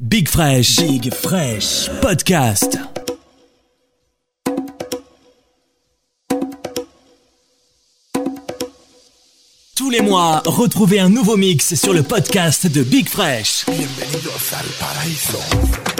Big Fresh. Big Fresh. Podcast. Tous les mois, retrouvez un nouveau mix sur le podcast de Big Fresh. Bienvenidos al paraíso.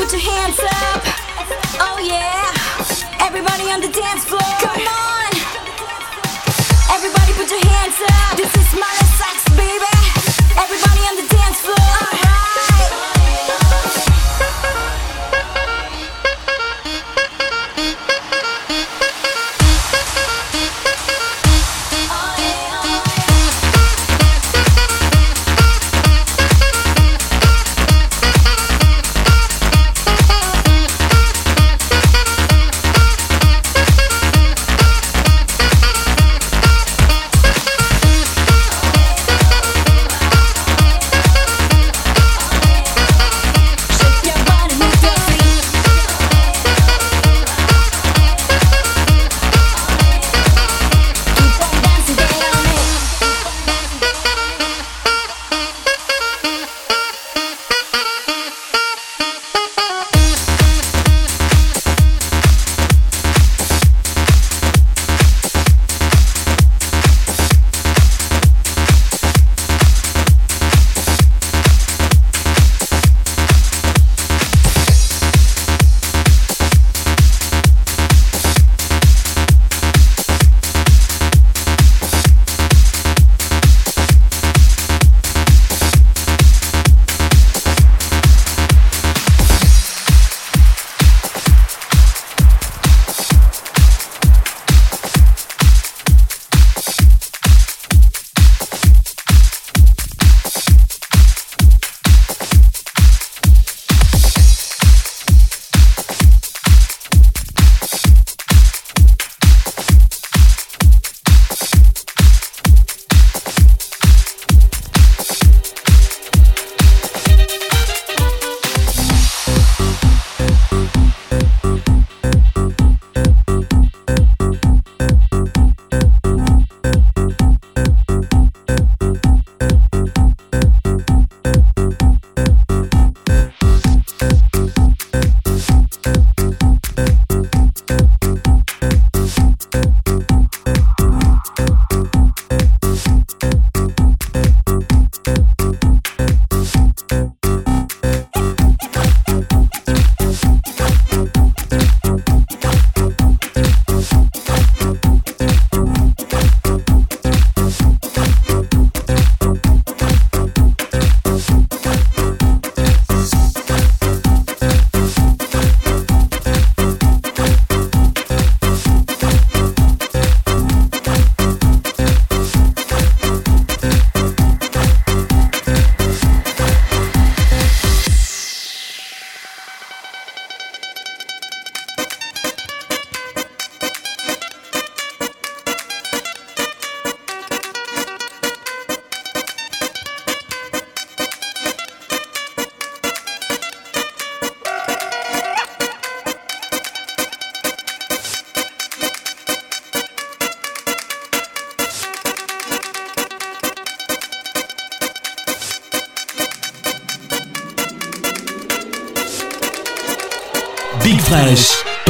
put your hands up. Oh yeah. Everybody on the dance floor. Come on. Everybody put your hands up. This is my sex, baby. Everybody on the dance floor. Alright.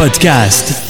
Podcast.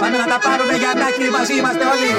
πάμε να τα πάρουμε για αντάκη, μαζί είμαστε όλοι.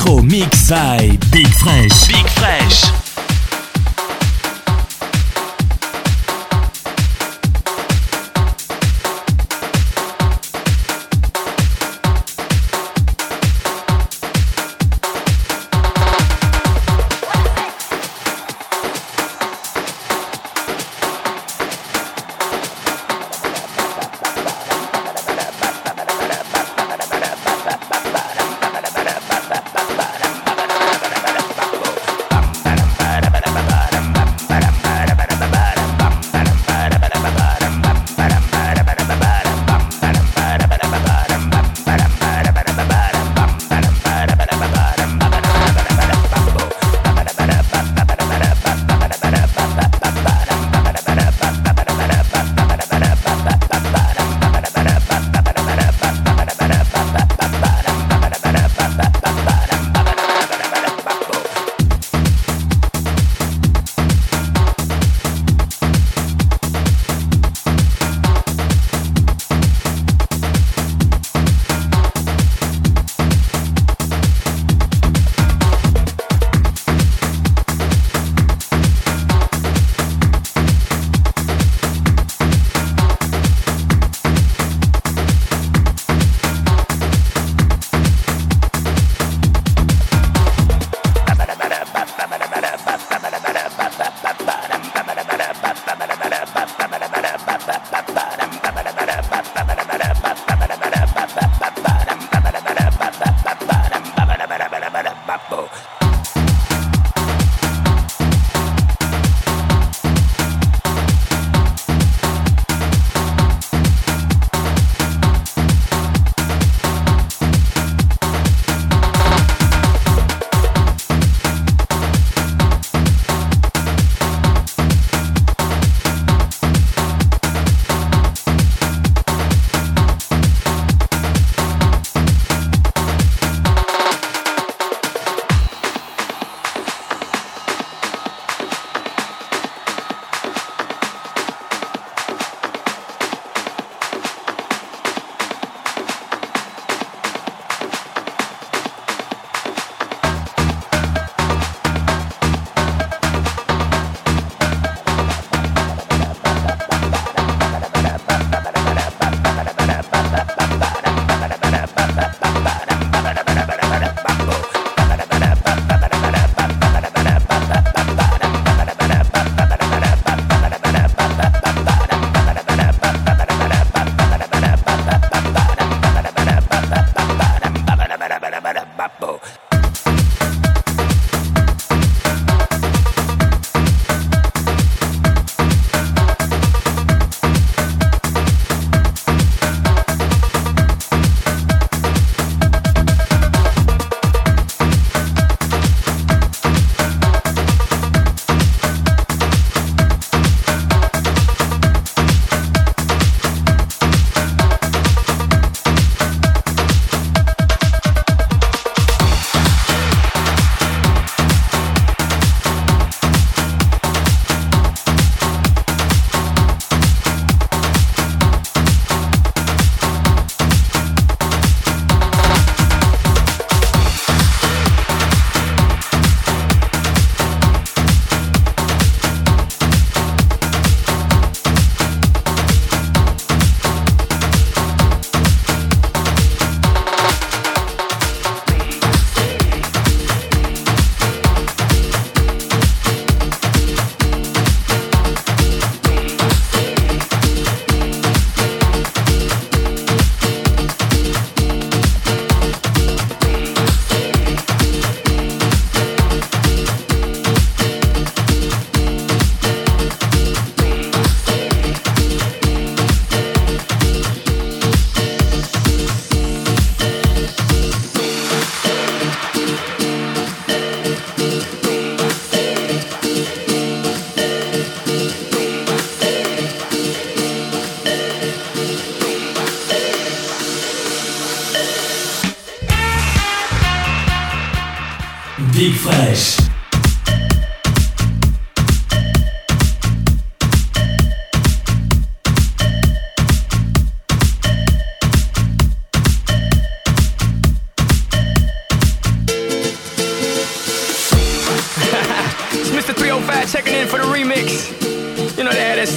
Electro Mix by Big Fresh.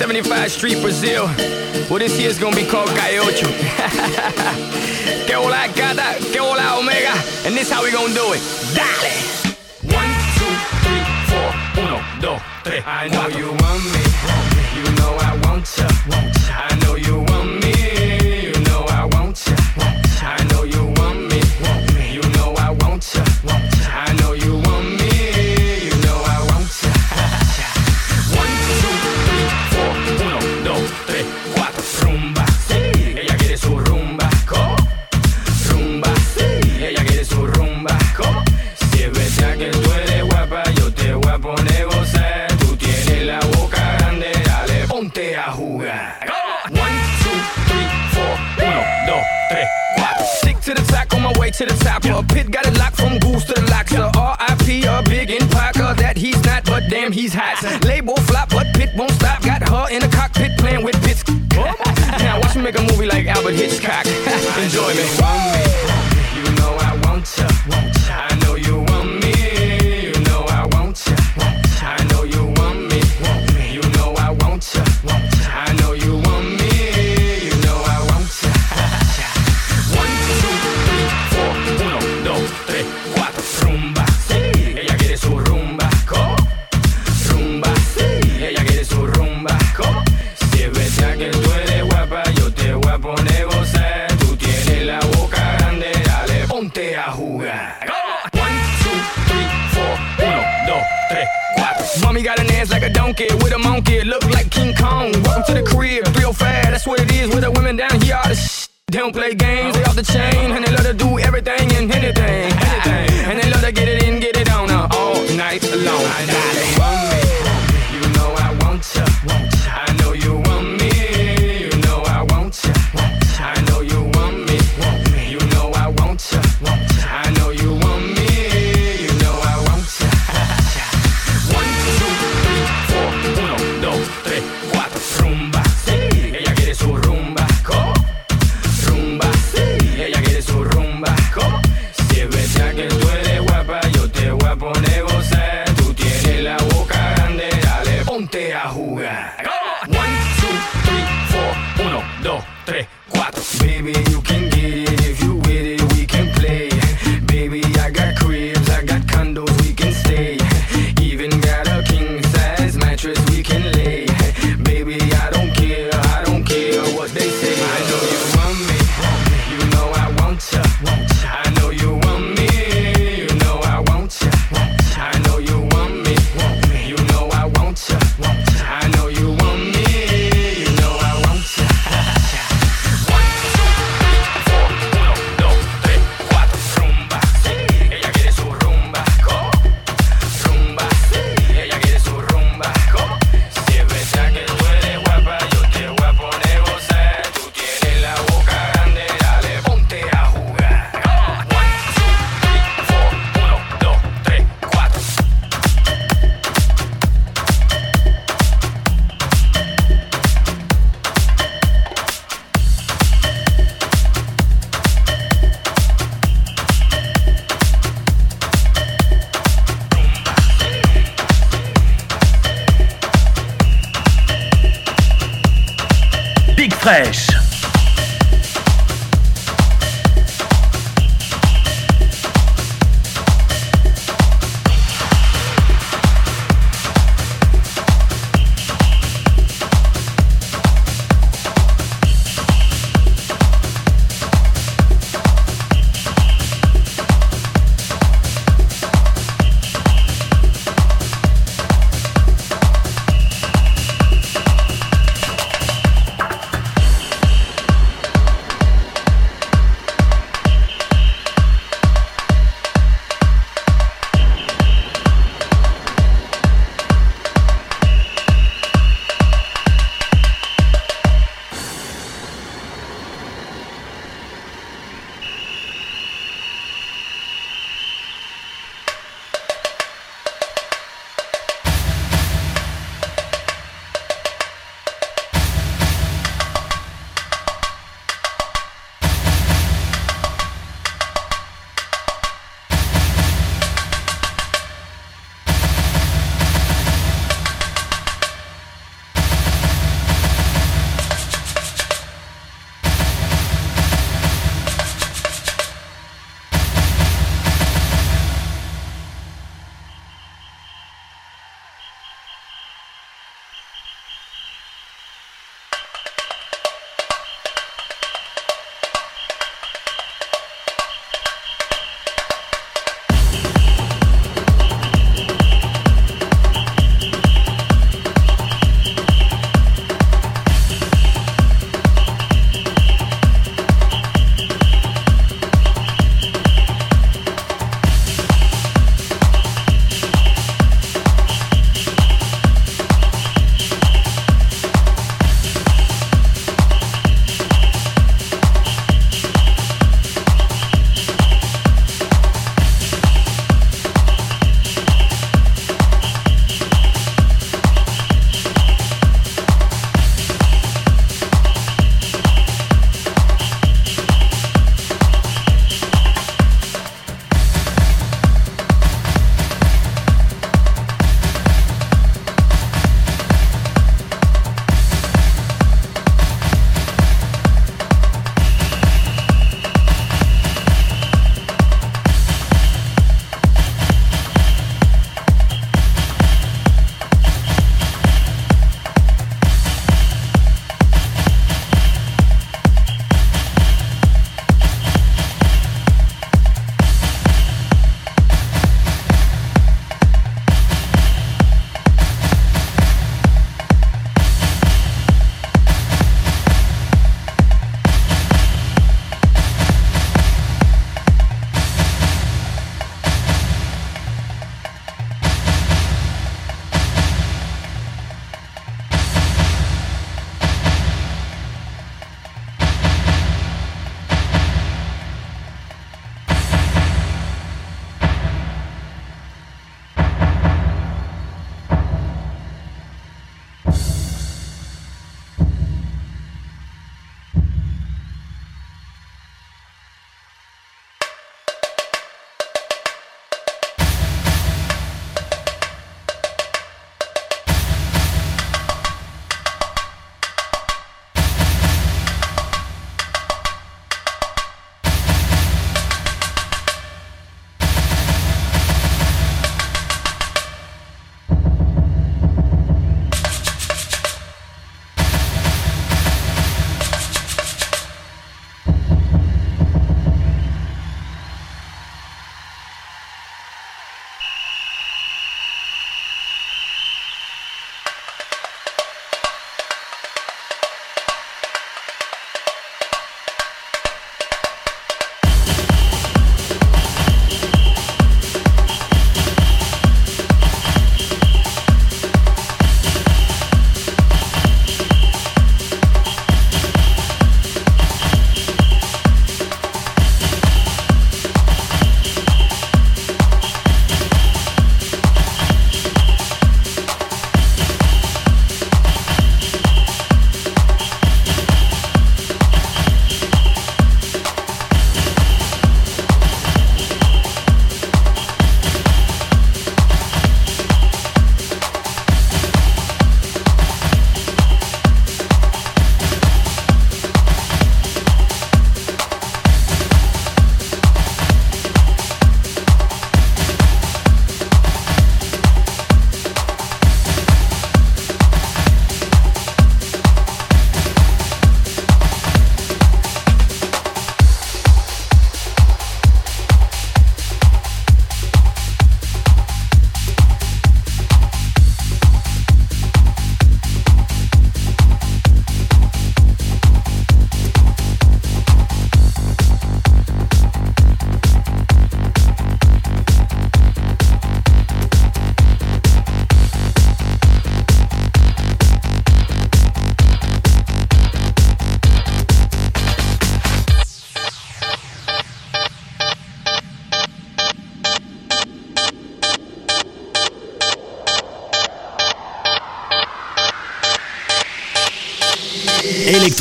75 Street, Brazil. Well, this year's gonna be called Calle Ocho. que hola, gata, que hola, omega. And this how we gonna do it. Dale! One, two, three, four. Uno, dos, tres. I know you want me. You know I want ya. Want ya. these hats. Label flop, but pit won't stop. Got her in the cockpit playing with bits. now watch me make a movie like Alfred Hitchcock. Enjoy me. funky with a monkey, look like King Kong. Welcome to the crib, real fast, that's what it is with the women down here. All the sh- they don't play games, they off the chain, and they love to do everything and anything, anything. And they love to get it in, get it on, uh, all night long. I got it.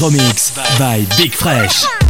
Electromix by Big Fresh.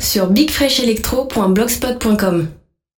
Sur bigfreshelectro.blogspot.com.